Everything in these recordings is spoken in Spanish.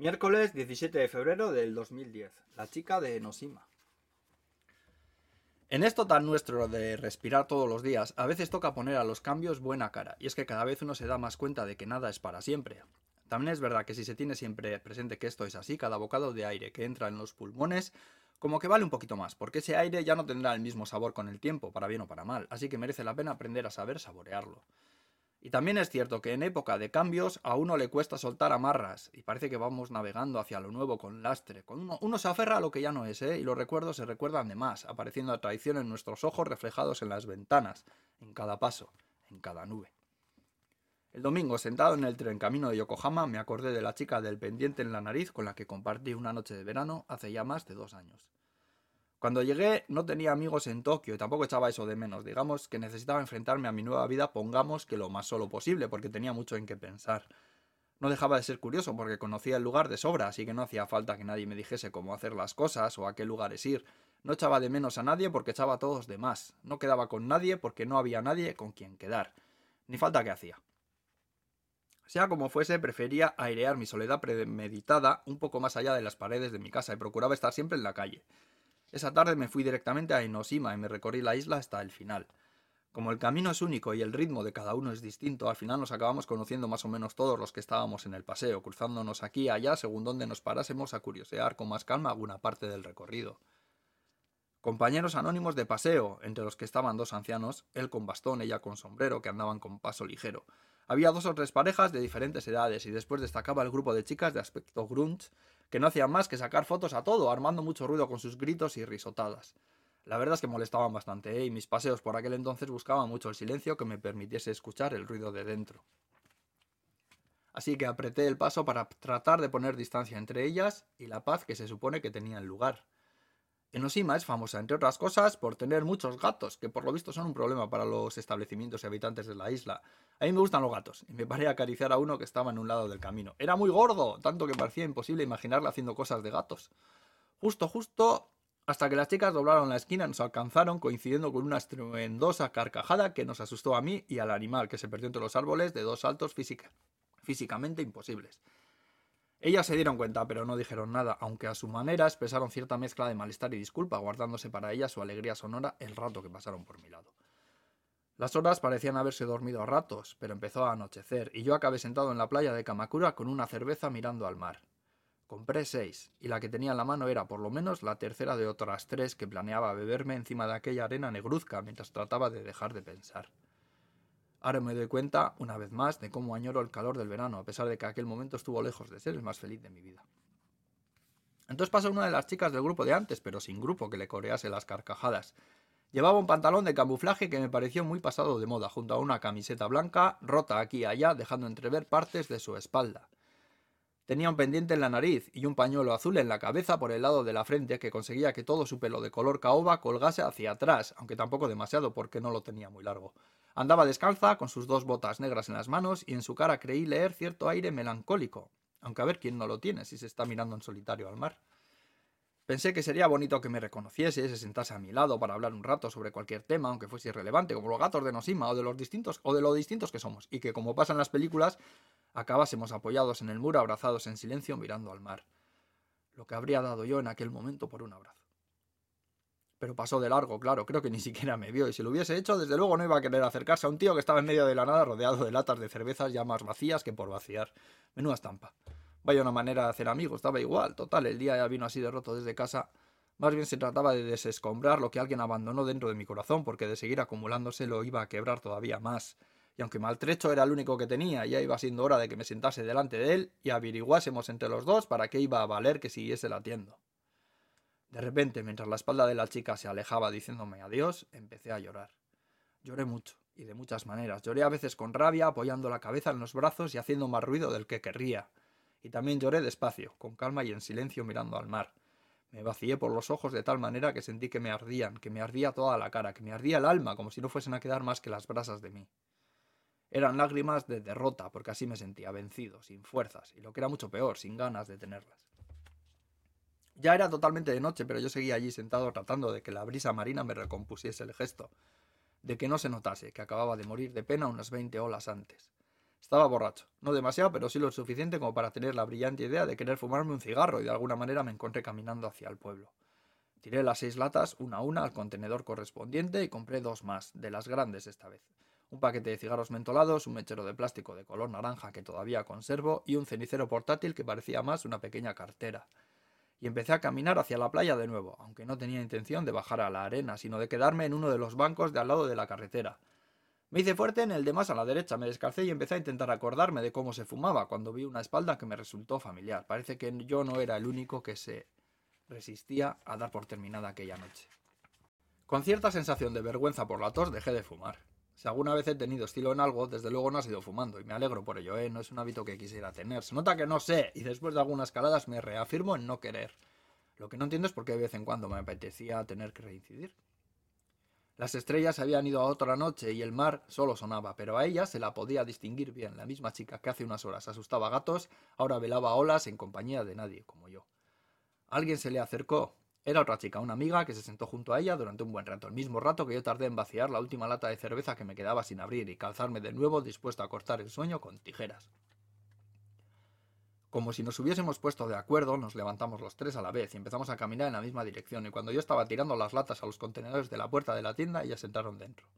Miércoles 17 de febrero del 2010. La chica de Enoshima. En esto tan nuestro de respirar todos los días, a veces toca poner a los cambios buena cara, y es que cada vez uno se da más cuenta de que nada es para siempre. También es verdad que si se tiene siempre presente que esto es así, cada bocado de aire que entra en los pulmones, como que vale un poquito más, porque ese aire ya no tendrá el mismo sabor con el tiempo, para bien o para mal, así que merece la pena aprender a saber saborearlo. Y también es cierto que en época de cambios a uno le cuesta soltar amarras y parece que vamos navegando hacia lo nuevo con lastre. Con uno, se aferra a lo que ya no es, ¿eh? y los recuerdos se recuerdan de más, apareciendo a traición en nuestros ojos reflejados en las ventanas, en cada paso, en cada nube. El domingo, sentado en el tren camino de Yokohama, me acordé de la chica del pendiente en la nariz con la que compartí una noche de verano hace ya más de dos años. Cuando llegué no tenía amigos en Tokio y tampoco echaba eso de menos. Digamos que necesitaba enfrentarme a mi nueva vida, pongamos que lo más solo posible, porque tenía mucho en qué pensar. No dejaba de ser curioso porque conocía el lugar de sobra, así que no hacía falta que nadie me dijese cómo hacer las cosas o a qué lugares ir. No echaba de menos a nadie porque echaba a todos de más. No quedaba con nadie porque no había nadie con quien quedar. Ni falta que hacía. Sea como fuese, prefería airear mi soledad premeditada un poco más allá de las paredes de mi casa y procuraba estar siempre en la calle. Esa tarde me fui directamente a Enoshima y me recorrí la isla hasta el final. Como el camino es único y el ritmo de cada uno es distinto, al final nos acabamos conociendo más o menos todos los que estábamos en el paseo, cruzándonos aquí y allá según donde nos parásemos a curiosear con más calma alguna parte del recorrido. Compañeros anónimos de paseo, entre los que estaban dos ancianos, él con bastón, ella con sombrero, que andaban con paso ligero. Había dos o tres parejas de diferentes edades y después destacaba el grupo de chicas de aspecto grunge que no hacían más que sacar fotos a todo, armando mucho ruido con sus gritos y risotadas. La verdad es que molestaban bastante, ¿eh? y mis paseos por aquel entonces buscaban mucho el silencio que me permitiese escuchar el ruido de dentro. Así que apreté el paso para tratar de poner distancia entre ellas y la paz que se supone que tenía el lugar. Enoshima es famosa, entre otras cosas, por tener muchos gatos, que por lo visto son un problema para los establecimientos y habitantes de la isla. A mí me gustan los gatos, y me paré a acariciar a uno que estaba en un lado del camino. Era muy gordo, tanto que parecía imposible imaginarle haciendo cosas de gatos. Justo, justo, hasta que las chicas doblaron la esquina nos alcanzaron, coincidiendo con una estruendosa carcajada que nos asustó a mí y al animal, que se perdió entre los árboles de dos saltos físicamente imposibles. Ellas se dieron cuenta, pero no dijeron nada, aunque a su manera expresaron cierta mezcla de malestar y disculpa, guardándose para ellas su alegría sonora el rato que pasaron por mi lado. Las horas parecían haberse dormido a ratos, pero empezó a anochecer, y yo acabé sentado en la playa de Kamakura con una cerveza mirando al mar. Compré seis, y la que tenía en la mano era por lo menos la tercera de otras tres que planeaba beberme encima de aquella arena negruzca mientras trataba de dejar de pensar. Ahora me doy cuenta, una vez más, de cómo añoro el calor del verano, a pesar de que aquel momento estuvo lejos de ser el más feliz de mi vida. Entonces pasó una de las chicas del grupo de antes, pero sin grupo que le corease las carcajadas. Llevaba un pantalón de camuflaje que me pareció muy pasado de moda, junto a una camiseta blanca, rota aquí y allá, dejando entrever partes de su espalda. Tenía un pendiente en la nariz y un pañuelo azul en la cabeza por el lado de la frente que conseguía que todo su pelo de color caoba colgase hacia atrás, aunque tampoco demasiado porque no lo tenía muy largo. Andaba descalza, con sus dos botas negras en las manos, y en su cara creí leer cierto aire melancólico, aunque a ver quién no lo tiene si se está mirando en solitario al mar. Pensé que sería bonito que me reconociese, se sentase a mi lado para hablar un rato sobre cualquier tema, aunque fuese irrelevante, como los gatos de Nosima o de los distintos o de lo distintos que somos, y que como pasa en las películas, acabásemos apoyados en el muro, abrazados en silencio, mirando al mar. Lo que habría dado yo en aquel momento por un abrazo pero pasó de largo, claro, creo que ni siquiera me vio, y si lo hubiese hecho, desde luego no iba a querer acercarse a un tío que estaba en medio de la nada rodeado de latas de cervezas ya más vacías que por vaciar. Menuda estampa. Vaya una manera de hacer amigos, estaba igual, total, el día ya vino así de roto desde casa. Más bien se trataba de desescombrar lo que alguien abandonó dentro de mi corazón, porque de seguir acumulándose lo iba a quebrar todavía más. Y aunque maltrecho era el único que tenía, ya iba siendo hora de que me sentase delante de él y averiguásemos entre los dos para qué iba a valer que siguiese latiendo. De repente, mientras la espalda de la chica se alejaba diciéndome adiós, empecé a llorar. Lloré mucho, y de muchas maneras. Lloré a veces con rabia, apoyando la cabeza en los brazos y haciendo más ruido del que querría. Y también lloré despacio, con calma y en silencio mirando al mar. Me vacié por los ojos de tal manera que sentí que me ardían, que me ardía toda la cara, que me ardía el alma, como si no fuesen a quedar más que las brasas de mí. Eran lágrimas de derrota, porque así me sentía vencido, sin fuerzas, y lo que era mucho peor, sin ganas de tenerlas. Ya era totalmente de noche, pero yo seguía allí sentado tratando de que la brisa marina me recompusiese el gesto, de que no se notase que acababa de morir de pena unas veinte olas antes. Estaba borracho, no demasiado, pero sí lo suficiente como para tener la brillante idea de querer fumarme un cigarro y de alguna manera me encontré caminando hacia el pueblo. Tiré las seis latas una a una al contenedor correspondiente y compré dos más, de las grandes esta vez. Un paquete de cigarros mentolados, un mechero de plástico de color naranja que todavía conservo y un cenicero portátil que parecía más una pequeña cartera. Y empecé a caminar hacia la playa de nuevo, aunque no tenía intención de bajar a la arena, sino de quedarme en uno de los bancos de al lado de la carretera. Me hice fuerte en el de más a la derecha, me descalcé y empecé a intentar acordarme de cómo se fumaba cuando vi una espalda que me resultó familiar. Parece que yo no era el único que se resistía a dar por terminada aquella noche. Con cierta sensación de vergüenza por la tos dejé de fumar. Si alguna vez he tenido estilo en algo, desde luego no ha sido fumando, y me alegro por ello, ¿eh? No es un hábito que quisiera tener. Se nota que no sé, y después de algunas caladas me reafirmo en no querer. Lo que no entiendo es por qué de vez en cuando me apetecía tener que reincidir. Las estrellas habían ido a otra noche y el mar solo sonaba, pero a ella se la podía distinguir bien. La misma chica que hace unas horas asustaba gatos, ahora velaba olas en compañía de nadie, como yo. Alguien se le acercó. Era otra chica, una amiga, que se sentó junto a ella durante un buen rato, el mismo rato que yo tardé en vaciar la última lata de cerveza que me quedaba sin abrir y calzarme de nuevo dispuesto a cortar el sueño con tijeras. Como si nos hubiésemos puesto de acuerdo, nos levantamos los tres a la vez y empezamos a caminar en la misma dirección, y cuando yo estaba tirando las latas a los contenedores de la puerta de la tienda, ellas entraron dentro.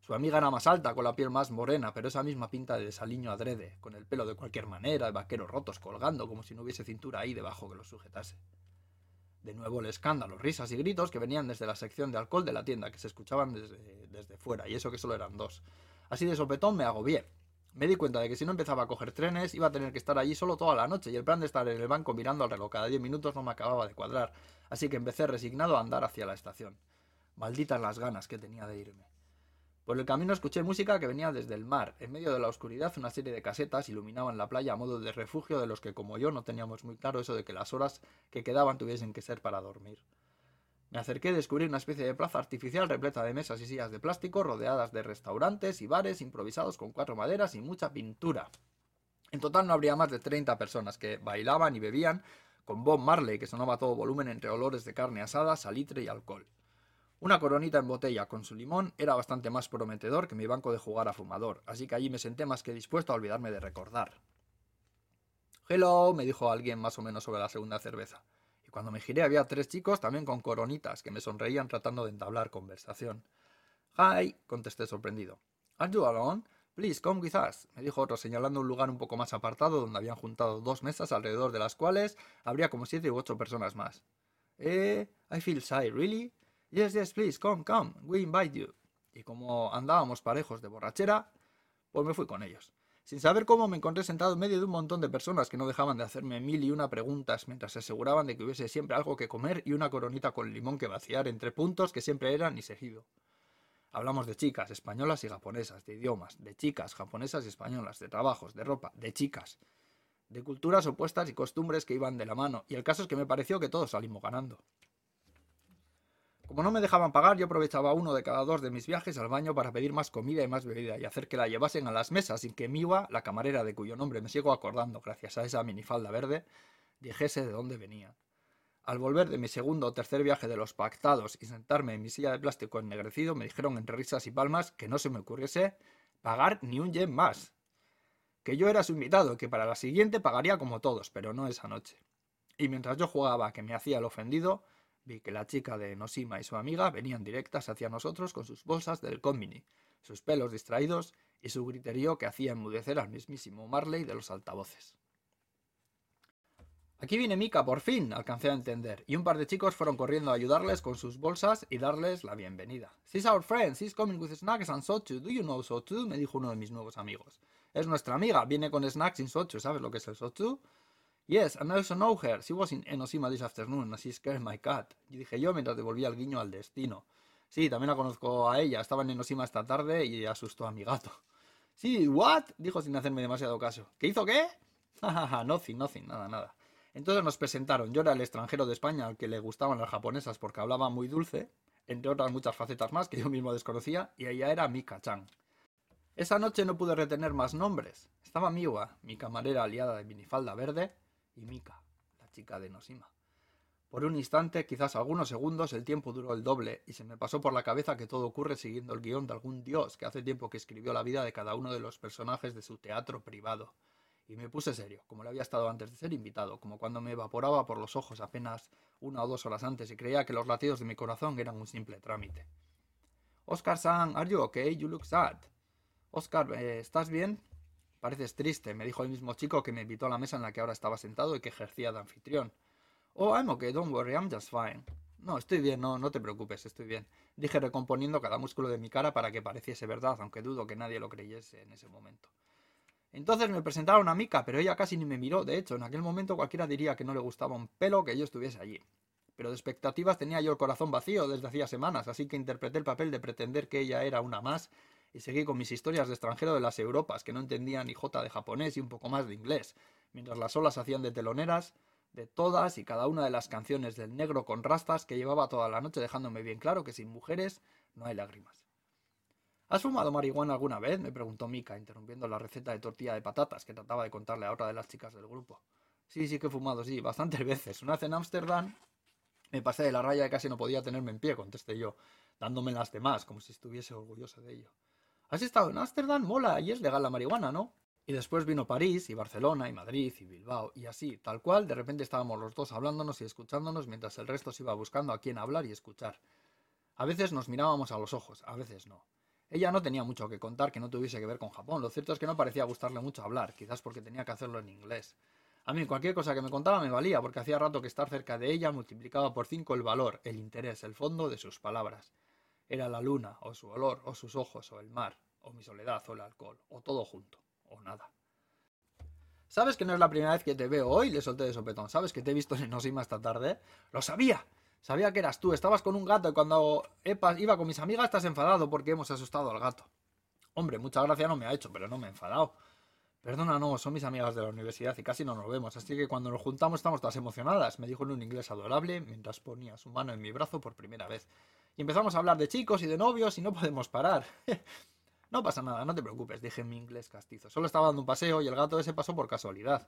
Su amiga era más alta, con la piel más morena, pero esa misma pinta de desaliño adrede, con el pelo de cualquier manera, vaqueros rotos colgando, como si no hubiese cintura ahí debajo que lo sujetase. De nuevo el escándalo, risas y gritos que venían desde la sección de alcohol de la tienda, que se escuchaban desde, fuera, y eso que solo eran dos. Así de sopetón me agobié. Me di cuenta de que si no empezaba a coger trenes, iba a tener que estar allí solo toda la noche, y el plan de estar en el banco mirando al reloj cada diez minutos no me acababa de cuadrar, así que empecé resignado a andar hacia la estación. Malditas las ganas que tenía de irme. Por el camino escuché música que venía desde el mar. En medio de la oscuridad una serie de casetas iluminaban la playa a modo de refugio de los que como yo no teníamos muy claro eso de que las horas que quedaban tuviesen que ser para dormir. Me acerqué a descubrir una especie de plaza artificial repleta de mesas y sillas de plástico rodeadas de restaurantes y bares improvisados con cuatro maderas y mucha pintura. En total no habría más de 30 personas que bailaban y bebían con Bob Marley que sonaba a todo volumen entre olores de carne asada, salitre y alcohol. Una coronita en botella con su limón era bastante más prometedor que mi banco de jugar a fumador, así que allí me senté más que dispuesto a olvidarme de recordar. Hello, me dijo alguien más o menos sobre la segunda cerveza. Y cuando me giré había tres chicos también con coronitas que me sonreían tratando de entablar conversación. Hi, contesté sorprendido. Are you alone? Please come with us, me dijo otro señalando un lugar un poco más apartado donde habían juntado dos mesas alrededor de las cuales habría como siete u ocho personas más. Eh, I feel shy, really? Yes, yes, please, come, come, we invite you. Y como andábamos parejos de borrachera, pues me fui con ellos. Sin saber cómo me encontré sentado en medio de un montón de personas que no dejaban de hacerme mil y una preguntas mientras se aseguraban de que hubiese siempre algo que comer y una coronita con limón que vaciar entre puntos que siempre eran y seguido. Hablamos de chicas, españolas y japonesas, de idiomas, de chicas, japonesas y españolas, de trabajos, de ropa, de chicas, de culturas opuestas y costumbres que iban de la mano, y el caso es que me pareció que todos salimos ganando. Como no me dejaban pagar, yo aprovechaba uno de cada dos de mis viajes al baño para pedir más comida y más bebida y hacer que la llevasen a las mesas sin que Miwa, la camarera de cuyo nombre me sigo acordando gracias a esa minifalda verde, dijese de dónde venía. Al volver de mi segundo o tercer viaje de los pactados y sentarme en mi silla de plástico ennegrecido, me dijeron entre risas y palmas que no se me ocurriese pagar ni un yen más. Que yo era su invitado y que para la siguiente pagaría como todos, pero no esa noche. Y mientras yo jugaba que me hacía el ofendido, Vi que la chica de Nosima y su amiga venían directas hacia nosotros con sus bolsas del combini, sus pelos distraídos y su griterío que hacía enmudecer al mismísimo Marley de los altavoces. Aquí viene Mika, por fin, alcancé a entender, y un par de chicos fueron corriendo a ayudarles con sus bolsas y darles la bienvenida. She's our friend, she's coming with snacks and sochu, do you know sochu? me dijo uno de mis nuevos amigos. Es nuestra amiga, viene con snacks y sochu, ¿sabes lo que es el sochu? Yes, and I also know her. She was in Enosima this afternoon and she scared my cat. Y dije yo mientras devolvía el guiño al destino. Sí, también la conozco a ella. Estaba en Enosima esta tarde y asustó a mi gato. Sí, what? Dijo sin hacerme demasiado caso. ¿Qué hizo qué? Jajaja, nothing, nothing, nada, nada. Entonces nos presentaron. Yo era el extranjero de España al que le gustaban las japonesas porque hablaba muy dulce, entre otras muchas facetas más que yo mismo desconocía, y ella era Mika-chan. Esa noche no pude retener más nombres. Estaba Miwa, mi camarera aliada de minifalda verde, y Mika, la chica de Nosima. Por un instante, quizás algunos segundos, el tiempo duró el doble, y se me pasó por la cabeza que todo ocurre siguiendo el guion de algún dios que hace tiempo que escribió la vida de cada uno de los personajes de su teatro privado. Y me puse serio, como lo había estado antes de ser invitado, como cuando me evaporaba por los ojos apenas una o dos horas antes y creía que los latidos de mi corazón eran un simple trámite. Oscar San, are you okay? You look sad. Oscar, eh, ¿estás bien? Pareces triste, me dijo el mismo chico que me invitó a la mesa en la que ahora estaba sentado y que ejercía de anfitrión. Oh, I'm okay, don't worry, I'm just fine. No, estoy bien, no, no te preocupes, estoy bien. Dije recomponiendo cada músculo de mi cara para que pareciese verdad, aunque dudo que nadie lo creyese en ese momento. Entonces me presentaron a Mika, pero ella casi ni me miró. De hecho, en aquel momento cualquiera diría que no le gustaba un pelo que yo estuviese allí. Pero de expectativas tenía yo el corazón vacío desde hacía semanas, así que interpreté el papel de pretender que ella era una más y seguí con mis historias de extranjero de las Europas, que no entendía ni jota de japonés y un poco más de inglés, mientras las olas hacían de teloneras de todas y cada una de las canciones del negro con rastas que llevaba toda la noche dejándome bien claro que sin mujeres no hay lágrimas. ¿Has fumado marihuana alguna vez? me preguntó Mika, interrumpiendo la receta de tortilla de patatas que trataba de contarle a otra de las chicas del grupo. Sí, sí que he fumado, sí, bastantes veces. Una vez en Ámsterdam me pasé de la raya y casi no podía tenerme en pie, contesté yo, dándome las demás, como si estuviese orgulloso de ello. ¿Has estado en Ámsterdam? Mola, y es legal la marihuana, ¿no? Y después vino París y Barcelona y Madrid y Bilbao y así, tal cual, de repente estábamos los dos hablándonos y escuchándonos mientras el resto se iba buscando a quién hablar y escuchar. A veces nos mirábamos a los ojos, a veces no. Ella no tenía mucho que contar que no tuviese que ver con Japón. Lo cierto es que no parecía gustarle mucho hablar, quizás porque tenía que hacerlo en inglés. A mí cualquier cosa que me contaba me valía, porque hacía rato que estar cerca de ella multiplicaba por cinco el valor, el interés, el fondo de sus palabras. Era la luna, o su olor, o sus ojos, o el mar, o mi soledad, o el alcohol, o todo junto, o nada. ¿Sabes que no es la primera vez que te veo hoy? Le solté de sopetón. ¿Sabes que te he visto en Enosima esta tarde? ¡Lo sabía! Sabía que eras tú. Estabas con un gato y cuando iba con mis amigas estás enfadado porque hemos asustado al gato. Hombre, mucha gracia no me ha hecho, pero no me he enfadado. Perdona, no, son mis amigas de la universidad y casi no nos vemos, así que cuando nos juntamos estamos todas emocionadas, me dijo en un inglés adorable mientras ponía su mano en mi brazo por primera vez. Y empezamos a hablar de chicos y de novios y no podemos parar. No pasa nada, no te preocupes, dije en mi inglés castizo. Solo estaba dando un paseo y el gato ese pasó por casualidad.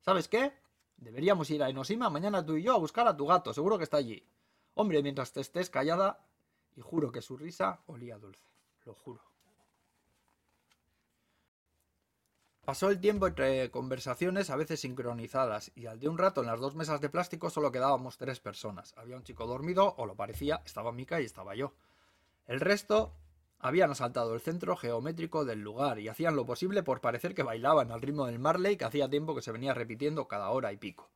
¿Sabes qué? Deberíamos ir a Enosima mañana tú y yo a buscar a tu gato, seguro que está allí. Hombre, mientras te estés callada, y juro que su risa olía dulce, lo juro. Pasó el tiempo entre conversaciones a veces sincronizadas y al de un rato en las dos mesas de plástico solo quedábamos tres personas. Había un chico dormido, o lo parecía, estaba Mika y estaba yo. El resto habían asaltado el centro geométrico del lugar y hacían lo posible por parecer que bailaban al ritmo del Marley que hacía tiempo que se venía repitiendo cada hora y pico.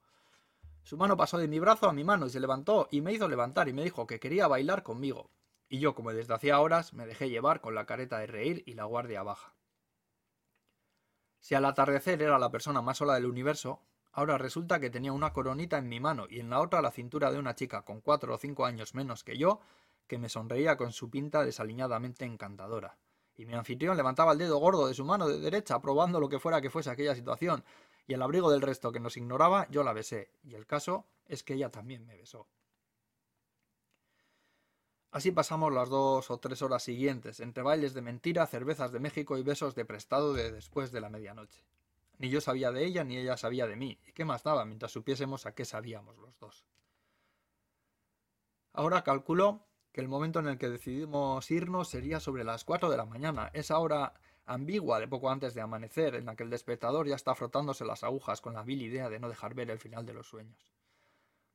Su mano pasó de mi brazo a mi mano y se levantó y me hizo levantar y me dijo que quería bailar conmigo. Y yo, como desde hacía horas, me dejé llevar con la careta de reír y la guardia baja. Si al atardecer era la persona más sola del universo, ahora resulta que tenía una coronita en mi mano y en la otra la cintura de una chica con cuatro o cinco años menos que yo que me sonreía con su pinta desaliñadamente encantadora. Y mi anfitrión levantaba el dedo gordo de su mano de derecha, probando lo que fuera que fuese aquella situación, y al abrigo del resto que nos ignoraba, yo la besé, y el caso es que ella también me besó. Así pasamos las dos o tres horas siguientes, entre bailes de mentira, cervezas de México y besos de prestado de después de la medianoche. Ni yo sabía de ella, ni ella sabía de mí, y qué más daba mientras supiésemos a qué sabíamos los dos. Ahora calculo que el momento en el que decidimos irnos sería sobre las 4 de la mañana, esa hora ambigua de poco antes de amanecer, en la que el despertador ya está frotándose las agujas con la vil idea de no dejar ver el final de los sueños.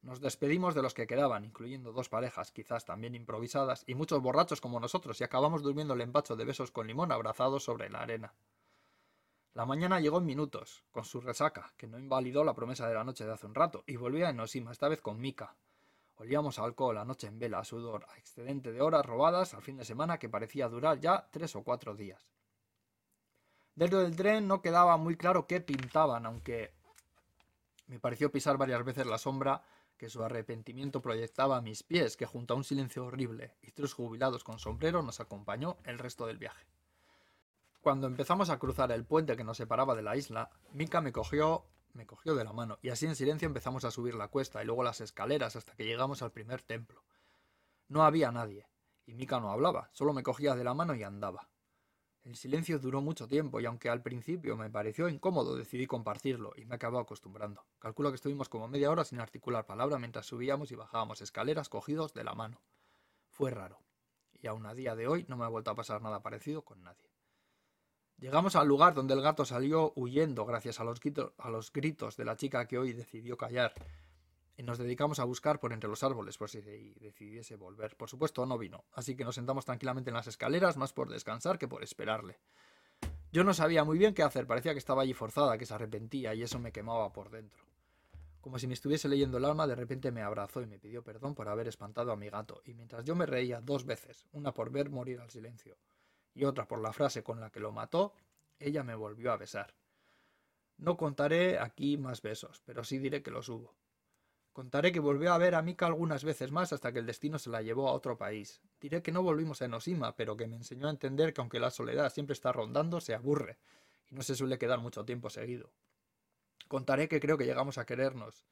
Nos despedimos de los que quedaban, incluyendo dos parejas, quizás también improvisadas, y muchos borrachos como nosotros, y acabamos durmiendo el empacho de besos con limón abrazados sobre la arena. La mañana llegó en minutos, con su resaca, que no invalidó la promesa de la noche de hace un rato, y volvía a Enosima, esta vez con Mika, Olíamos alcohol, la noche en vela, a sudor, a excedente de horas robadas al fin de semana que parecía durar ya tres o cuatro días. Dentro del tren no quedaba muy claro qué pintaban, aunque me pareció pisar varias veces la sombra que su arrepentimiento proyectaba a mis pies, que junto a un silencio horrible y tres jubilados con sombrero nos acompañó el resto del viaje. Cuando empezamos a cruzar el puente que nos separaba de la isla, Mika me cogió me cogió de la mano y así en silencio empezamos a subir la cuesta y luego las escaleras hasta que llegamos al primer templo. No había nadie, y Mika no hablaba, solo me cogía de la mano y andaba. El silencio duró mucho tiempo y aunque al principio me pareció incómodo, decidí compartirlo y me acabó acostumbrando. Calculo que estuvimos como media hora sin articular palabra mientras subíamos y bajábamos escaleras cogidos de la mano. Fue raro, y aún a día de hoy no me ha vuelto a pasar nada parecido con nadie. Llegamos al lugar donde el gato salió huyendo gracias a los, gritos de la chica que hoy decidió callar nos dedicamos a buscar por entre los árboles por si decidiese volver. Por supuesto, no vino, así que nos sentamos tranquilamente en las escaleras, más por descansar que por esperarle. Yo no sabía muy bien qué hacer, parecía que estaba allí forzada, que se arrepentía, y eso me quemaba por dentro. Como si me estuviese leyendo el alma, de repente me abrazó y me pidió perdón por haber espantado a mi gato, y mientras yo me reía dos veces, una por ver morir al silencio, y otra por la frase con la que lo mató, ella me volvió a besar. No contaré aquí más besos, pero sí diré que los hubo. Contaré que volvió a ver a Mika algunas veces más hasta que el destino se la llevó a otro país. Diré que no volvimos a Enosima, pero que me enseñó a entender que aunque la soledad siempre está rondando, se aburre, y no se suele quedar mucho tiempo seguido. Contaré que creo que llegamos a querernos,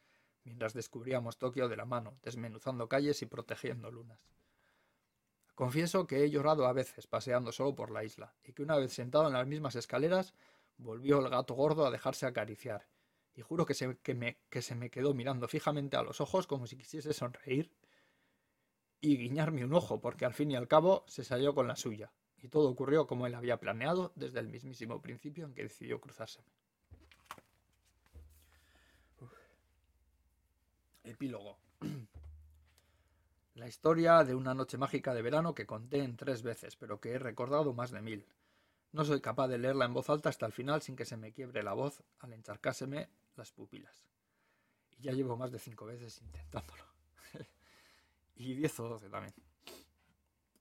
mientras descubríamos Tokio de la mano, desmenuzando calles y protegiendo lunas. Confieso que he llorado a veces paseando solo por la isla, y que una vez sentado en las mismas escaleras, volvió el gato gordo a dejarse acariciar, y juro que se, que, me, que se me quedó mirando fijamente a los ojos como si quisiese sonreír y guiñarme un ojo, porque al fin y al cabo se salió con la suya, y todo ocurrió como él había planeado desde el mismísimo principio en que decidió cruzárseme. Epílogo. La historia de una noche mágica de verano que conté en tres veces, pero que he recordado más de mil. No soy capaz de leerla en voz alta hasta el final sin que se me quiebre la voz al encharcárseme las pupilas. Y ya llevo más de cinco veces intentándolo. y diez o doce también.